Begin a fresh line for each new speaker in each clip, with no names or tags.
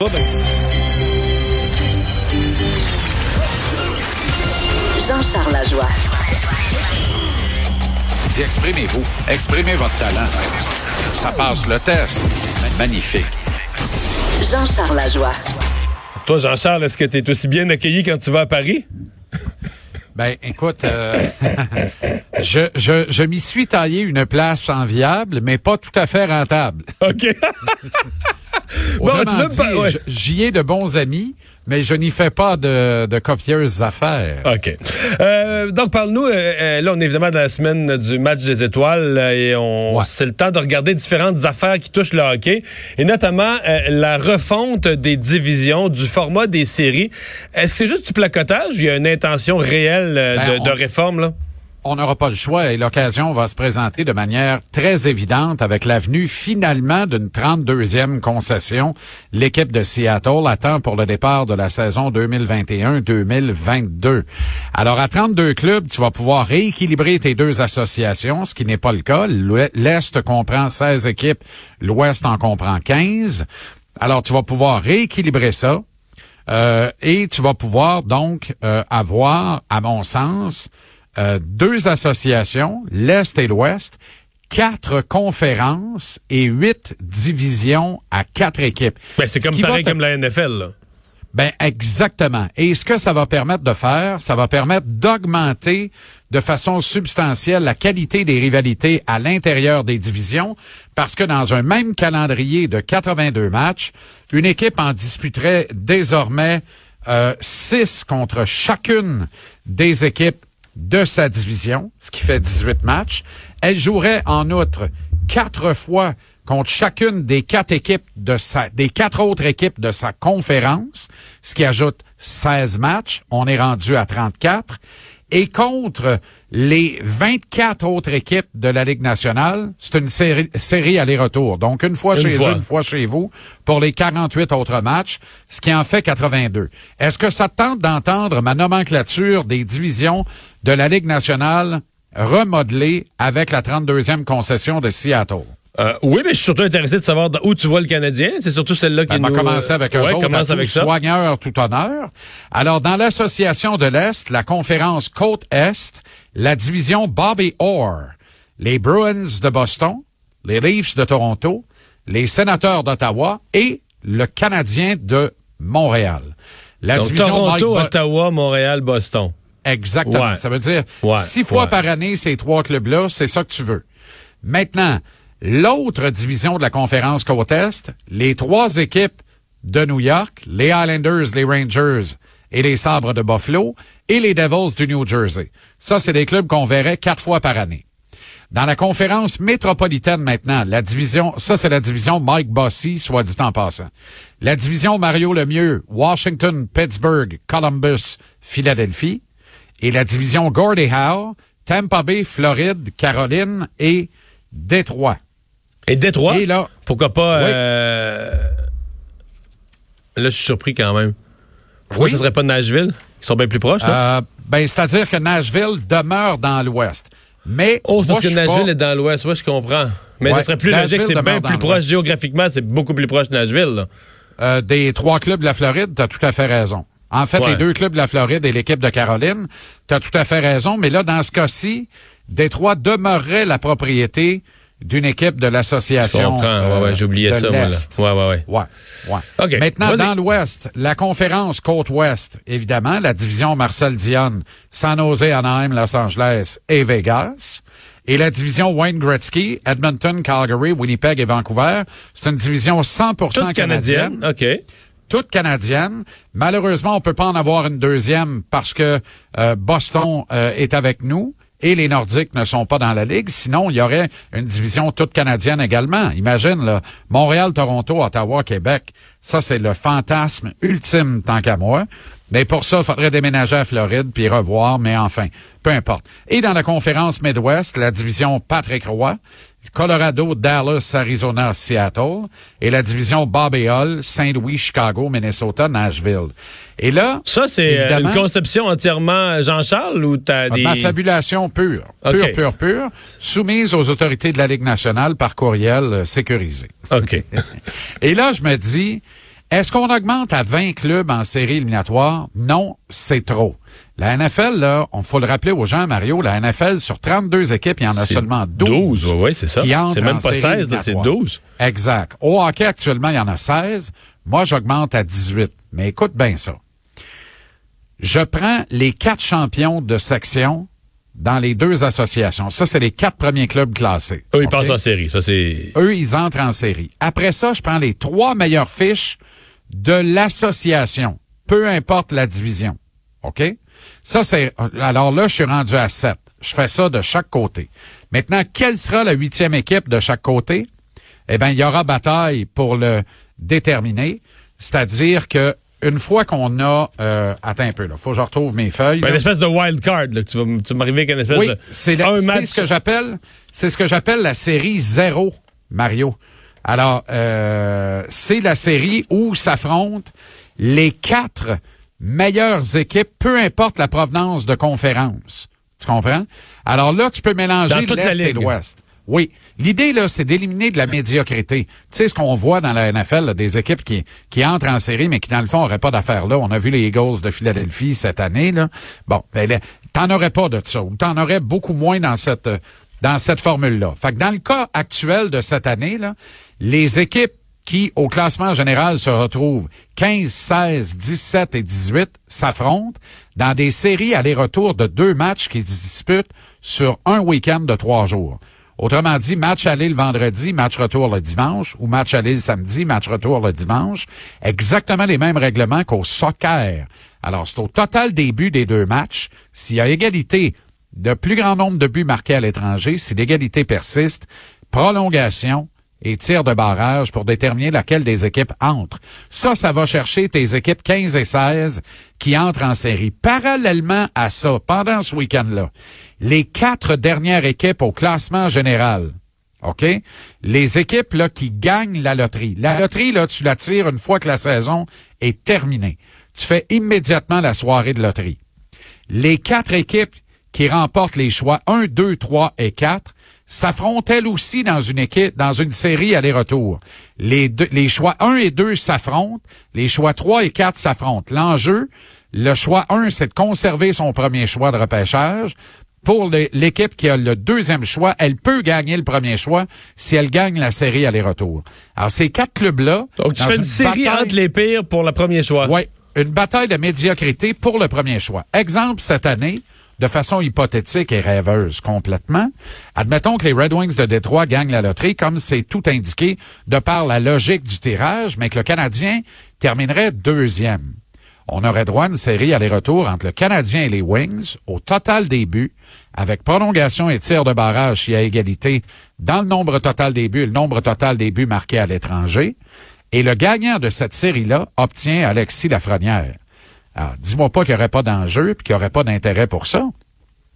Ben.
Jean-Charles Lajoie.
Dis, exprimez-vous. Exprimez votre talent. Ça passe le test. Magnifique.
Jean-Charles Lajoie.
Toi, Jean-Charles, est-ce que tu es aussi bien accueilli quand tu vas à Paris?
Ben, écoute, euh, je, je, je m'y suis taillé une place enviable, mais pas tout à fait rentable.
OK. bon, tu veux me
dit,
par- ouais.
J'y ai de bons amis, mais je n'y fais pas de, de copieuses affaires.
OK. Euh, donc, parle-nous. euh, euh, là, on est évidemment dans la semaine du match des étoiles euh, et on,
Ouais.
c'est le temps de regarder différentes affaires qui touchent le hockey et notamment euh, la refonte des divisions, du format des séries. Est-ce que c'est juste du placotage ou il y a une intention réelle euh,
Ben,
de, de réforme, là?
On n'aura pas le choix et l'occasion va se présenter de manière très évidente avec l'avenue finalement d'une 32e concession. L'équipe de Seattle attend pour le départ de la saison 2021-2022. Alors à 32 clubs, tu vas pouvoir rééquilibrer tes deux associations, ce qui n'est pas le cas. L'Est comprend 16 équipes, l'Ouest en comprend 15. Alors tu vas pouvoir rééquilibrer ça. Euh, et tu vas pouvoir donc euh, avoir, à mon sens, euh, deux associations, l'Est et l'Ouest, quatre conférences et huit divisions à quatre équipes.
Ben, c'est
Ce
comme pareil
te-
comme la NFL, là.
ben exactement. Et ce que ça va permettre de faire, ça va permettre d'augmenter de façon substantielle la qualité des rivalités à l'intérieur des divisions, parce que dans un même calendrier de 82 matchs, une équipe en disputerait désormais euh, 6 contre chacune des équipes de sa division, ce qui fait 18 matchs. Elle jouerait en outre quatre fois contre chacune des quatre équipes de sa, des quatre autres équipes de sa conférence, ce qui ajoute 16 matchs. On est rendu à 34. Et contre les 24 autres équipes de la Ligue nationale, c'est une série, série aller-retour. Donc, une fois
Une
chez
fois.
eux, une fois chez vous, pour les 48 autres matchs, ce qui en fait 82. Est-ce que ça te tente d'entendre ma nomenclature des divisions de la Ligue nationale remodelée avec la 32e concession de Seattle?
Euh, oui, mais je suis surtout intéressé de savoir où tu vois le Canadien. C'est surtout celle-là qui
Ben, on va commencer avec eux
ouais,
autres,
commence avec ça.
soigneur, tout honneur. Alors, dans l'association de l'Est, la conférence Côte-Est, la division Bobby Orr, les Bruins de Boston, les Leafs de Toronto, les Sénateurs d'Ottawa et le Canadien de Montréal. La
Donc,
division
Toronto,
Mike
Ottawa, Montréal, Boston.
Exactement.
Ouais.
Ça veut dire
Ouais,
six fois par année, ces trois clubs-là, c'est ça que tu veux. Maintenant, l'autre division de la conférence Côte-Est, les trois équipes de New York, les Islanders, les Rangers et les Sabres de Buffalo et les Devils du New Jersey. Ça, c'est des clubs qu'on verrait quatre fois par année. Dans la conférence métropolitaine maintenant, la division, ça c'est la division Mike Bossy, soit dit en passant. La division Mario Lemieux, Washington, Pittsburgh, Columbus, Philadelphie. Et la division Gordie Howe, Tampa Bay, Floride, Caroline et Détroit.
Et Détroit,
Et là-
pourquoi pas...
Oui.
euh, Là, je suis surpris quand même. Pourquoi
Oui.
ce serait pas Nashville? Ils sont bien plus proches, là?
Euh, ben, c'est-à-dire que Nashville demeure dans l'Ouest. Mais
oh, c'est parce
moi,
que Nashville
pas-
est dans l'ouest. Ouais, je comprends. Mais
Ouais,
ça serait plus
Nashville
logique. C'est bien plus proche géographiquement. C'est beaucoup plus proche de Nashville, là.
Euh, des trois clubs de la Floride, tu as tout à fait raison. En fait,
Ouais.
les deux clubs de la Floride et l'équipe de Caroline, tu as tout à fait raison. Mais là, dans ce cas-ci, Détroit demeurerait la propriété d'une équipe de
Je
l'association.
comprends.
euh,
ouais, ouais, j'oubliais
de
ça, moi, là.
l'Est.
Ouais, ouais, ouais.
Ouais, ouais.
OK,
Maintenant, dans l'Ouest, la conférence Côte-Ouest, évidemment, la division Marcel Dionne, San Jose, Anaheim, Los Angeles et Vegas. Et la division Wayne Gretzky, Edmonton, Calgary, Winnipeg et Vancouver. C'est une division 100%
Toute canadienne. OK.
toute canadienne. Malheureusement, on peut pas en avoir une deuxième parce que euh, Boston euh, est avec nous et les Nordiques ne sont pas dans la ligue. Sinon, il y aurait une division toute canadienne également. Imagine, là, Montréal, Toronto, Ottawa, Québec. Ça, c'est le fantasme ultime tant qu'à moi. Mais pour ça, il faudrait déménager à Floride puis revoir, mais enfin, peu importe. Et dans la conférence Midwest, la division Patrick Roy, Colorado, Dallas, Arizona, Seattle, et la division Bob et Hull, Saint-Louis, Chicago, Minnesota, Nashville. Et là,
Ça, c'est euh, une conception entièrement Jean-Charles ou t'as des...
ma fabulation pure, pure, pure, pure, soumise aux autorités de la Ligue nationale par courriel euh, sécurisé.
OK.
Et là, je me dis, Est-ce qu'on augmente à 20 clubs en série éliminatoire? Non, c'est trop. La NFL, là, on faut le rappeler aux gens, Mario, la NFL, sur 32 équipes, il y en a seulement 12.
12, oui, c'est ça. C'est même pas
série
16,
éliminatoire.
c'est 12.
Exact. Au hockey, actuellement, il y en a 16. Moi, j'augmente à 18. Mais écoute bien ça. Je prends les quatre champions de section dans les deux associations. Ça, c'est les quatre premiers clubs classés.
Eux, ils passent en série. Ça, c'est.
Eux, ils entrent en série. Après ça, je prends les trois meilleures fiches de l'association, peu importe la division. OK? Ça, c'est... Alors là, je suis rendu à 7. Je fais ça de chaque côté. Maintenant, quelle sera la huitième équipe de chaque côté? Eh bien, il y aura bataille pour le déterminer. C'est-à-dire que une fois qu'on a... Euh, attends un peu, là. Faut que je retrouve mes feuilles.
Ben, une espèce de wild card, là, que tu vas, tu m'arriver avec une espèce
Oui,
de.
c'est ce que j'appelle, c'est ce que j'appelle la série zéro, Mario. Alors, euh, c'est la série où s'affrontent les quatre meilleures équipes, peu importe la provenance de conférence. Tu comprends? Alors là, tu peux mélanger l'Est et l'Ouest. Oui. L'idée, là, c'est d'éliminer de la médiocrité. Tu sais, ce qu'on voit dans la NFL, là, des équipes qui, qui entrent en série, mais qui, dans le fond, n'auraient pas d'affaires là. On a vu les Eagles de Philadelphie cette année, là. Bon, ben, t'en aurais pas de ça. Ou t'en aurais beaucoup moins dans cette, dans cette formule-là. Fait que dans le cas actuel de cette année, là, les équipes qui, au classement général, se retrouvent 15, 16, 17 et 18 s'affrontent dans des séries aller-retour de deux matchs qui se disputent sur un week-end de trois jours. Autrement dit, match aller le vendredi, match retour le dimanche, ou match aller le samedi, match retour le dimanche. Exactement les mêmes règlements qu'au soccer. Alors, c'est au total des buts des deux matchs. S'il y a égalité de plus grand nombre de buts marqués à l'étranger, si l'égalité persiste, prolongation et tir de barrage pour déterminer laquelle des équipes entre. Ça, ça va chercher tes équipes 15 et 16 qui entrent en série. Parallèlement à ça, pendant ce week-end-là, les quatre dernières équipes au classement général, OK? Les équipes là, qui gagnent la loterie. La loterie, là, tu la tires une fois que la saison est terminée. Tu fais immédiatement la soirée de loterie. Les quatre équipes qui remportent les choix 1, 2, 3 et 4 s'affrontent elles aussi dans une équipe, dans une série aller-retour. Les, deux- les choix 1 et 2 s'affrontent, les choix 3 et 4 s'affrontent. L'enjeu, le choix 1, c'est de conserver son premier choix de repêchage. Pour l'équipe qui a le deuxième choix, elle peut gagner le premier choix si elle gagne la série aller-retour. Alors, ces quatre clubs-là...
Donc, tu fais une série
bataille-
entre les pires pour le premier choix.
oui, une bataille de médiocrité pour le premier choix. Exemple, cette année, de façon hypothétique et rêveuse complètement, admettons que les Red Wings de Détroit gagnent la loterie, comme c'est tout indiqué de par la logique du tirage, mais que le Canadien terminerait deuxième. On aurait droit à une série aller-retour entre le Canadien et les Wings, au total des buts, avec prolongation et tir de barrage s'il y a égalité dans le nombre total des buts le nombre total des buts marqués à l'étranger. Et le gagnant de cette série-là obtient Alexis Lafrenière. Alors, dis-moi pas qu'il n'y aurait pas d'enjeu puis qu'il n'y aurait pas d'intérêt pour ça.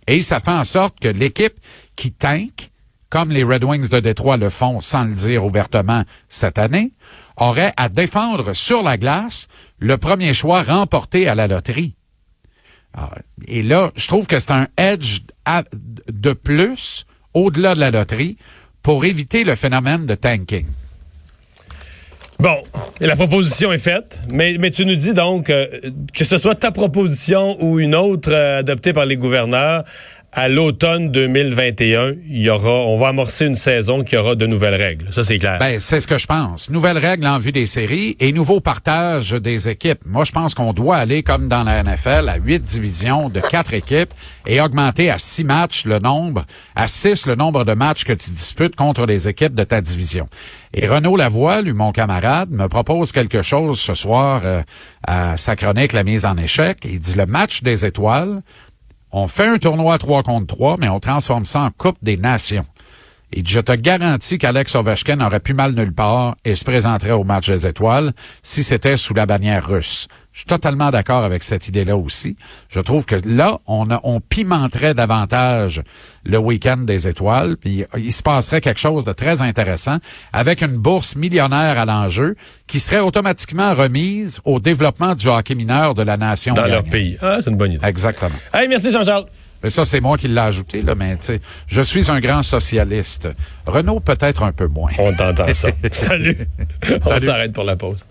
Et ça fait en sorte que l'équipe qui tank, comme les Red Wings de Détroit le font sans le dire ouvertement cette année, aurait à défendre sur la glace le premier choix remporté à la loterie. Et là, je trouve que c'est un edge de plus au-delà de la loterie pour éviter le phénomène de tanking.
Bon, la proposition est faite, mais, mais tu nous dis donc euh, que ce soit ta proposition ou une autre euh, adoptée par les gouverneurs, à l'automne 2021, il y aura, on va amorcer une saison qui aura de nouvelles règles. Ça, c'est clair.
Ben, c'est ce que je pense. Nouvelles règles en vue des séries et nouveau partage des équipes. Moi, je pense qu'on doit aller comme dans la NFL à huit divisions de quatre équipes et augmenter à six matchs le nombre, à six le nombre de matchs que tu disputes contre les équipes de ta division. Et Renaud Lavoie, lui, mon camarade, me propose quelque chose ce soir euh, à sa chronique La mise en échec. Il dit le match des étoiles, on fait un tournoi 3 contre 3, mais on transforme ça en Coupe des Nations. Et je te garantis qu'Alex Ovechkin aurait pu mal nulle part et se présenterait au match des étoiles si c'était sous la bannière russe. Je suis totalement d'accord avec cette idée-là aussi. Je trouve que là, on, a- on pimenterait davantage le week-end des étoiles, puis il se passerait quelque chose de très intéressant avec une bourse millionnaire à l'enjeu qui serait automatiquement remise au développement du hockey mineur de la nation.
dans leur pays. Ah, c'est une bonne idée.
Exactement.
Hey, merci Jean-Charles.
Mais ça, c'est moi qui l'ai ajouté, là, mais tu sais, je suis un grand socialiste. Renault, peut-être un peu moins.
On t'entend ça. Salut. On
Salut.
s'arrête pour la pause.